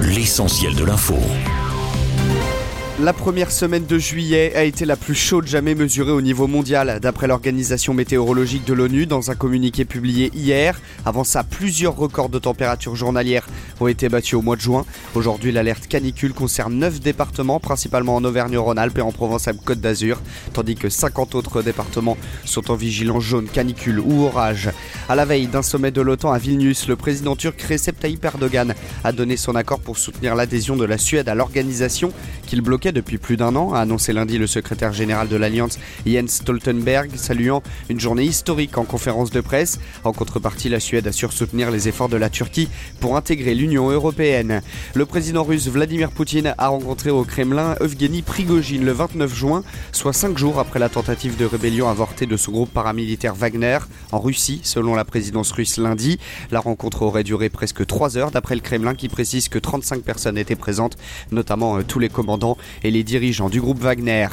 L'essentiel de l'info. La première semaine de juillet a été la plus chaude jamais mesurée au niveau mondial, d'après l'Organisation météorologique de l'ONU dans un communiqué publié hier. Avant ça, plusieurs records de température journalière ont été battus au mois de juin. Aujourd'hui, l'alerte canicule concerne 9 départements, principalement en Auvergne-Rhône-Alpes et en Provence-Alpes-Côte d'Azur, tandis que 50 autres départements sont en vigilance jaune canicule ou orage. À la veille d'un sommet de l'OTAN à Vilnius, le président turc Recep Tayyip Erdogan a donné son accord pour soutenir l'adhésion de la Suède à l'organisation qu'il bloquait depuis plus d'un an, a annoncé lundi le secrétaire général de l'Alliance Jens Stoltenberg, saluant une journée historique en conférence de presse. En contrepartie, la Suède assure soutenir les efforts de la Turquie pour intégrer l'Union européenne. Le président russe Vladimir Poutine a rencontré au Kremlin Evgeny Prigogine le 29 juin, soit cinq jours après la tentative de rébellion avortée de ce groupe paramilitaire Wagner en Russie, selon la présidence russe lundi. La rencontre aurait duré presque trois heures, d'après le Kremlin qui précise que 35 personnes étaient présentes, notamment euh, tous les commandants et les dirigeants du groupe Wagner.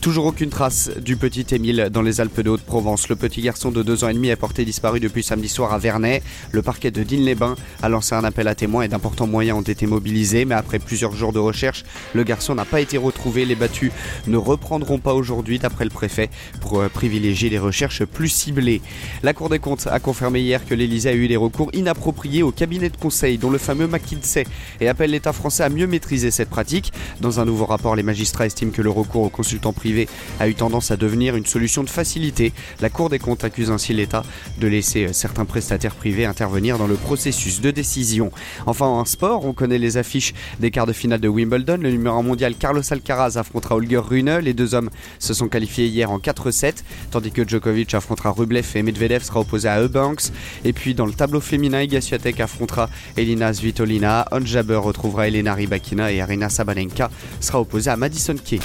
Toujours aucune trace du petit Émile dans les Alpes de Haute-Provence. Le petit garçon de 2 ans et demi est porté disparu depuis samedi soir à Vernet. Le parquet de Digne-les-Bains a lancé un appel à témoins et d'importants moyens ont été mobilisés, mais après plusieurs jours de recherche, le garçon n'a pas été retrouvé. Les battus ne reprendront pas aujourd'hui, d'après le préfet, pour euh, privilégier les recherches plus ciblées. La Cour des comptes a confirmé hier que l'Élysée a eu des recours inappropriés au cabinet de conseil, dont le fameux McKinsey, et appelle l'État français à mieux maîtriser cette pratique. Dans un nouveau rapport, les magistrats estiment que le recours aux consultants privés a eu tendance à devenir une solution de facilité. La Cour des comptes accuse ainsi l'État de laisser euh, certains prestataires privés intervenir dans le processus de décision. Enfin, en sport, on connaît les affiches des quarts de finale de Wimbledon. Le numéro 1 mondial Carlos Alcaraz affrontera Holger Rune. Les deux hommes se sont qualifiés hier en 4-7, tandis que Djokovic affrontera Rublev et Medvedev sera opposé à Eubanks. Et puis dans le tableau féminin, Iga affrontera Elina Svitolina, On retrouvera Elena Rybakina et Arina Sabalenka sera opposée à Madison Key.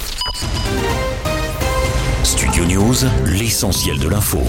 Studio News, l'essentiel de l'info.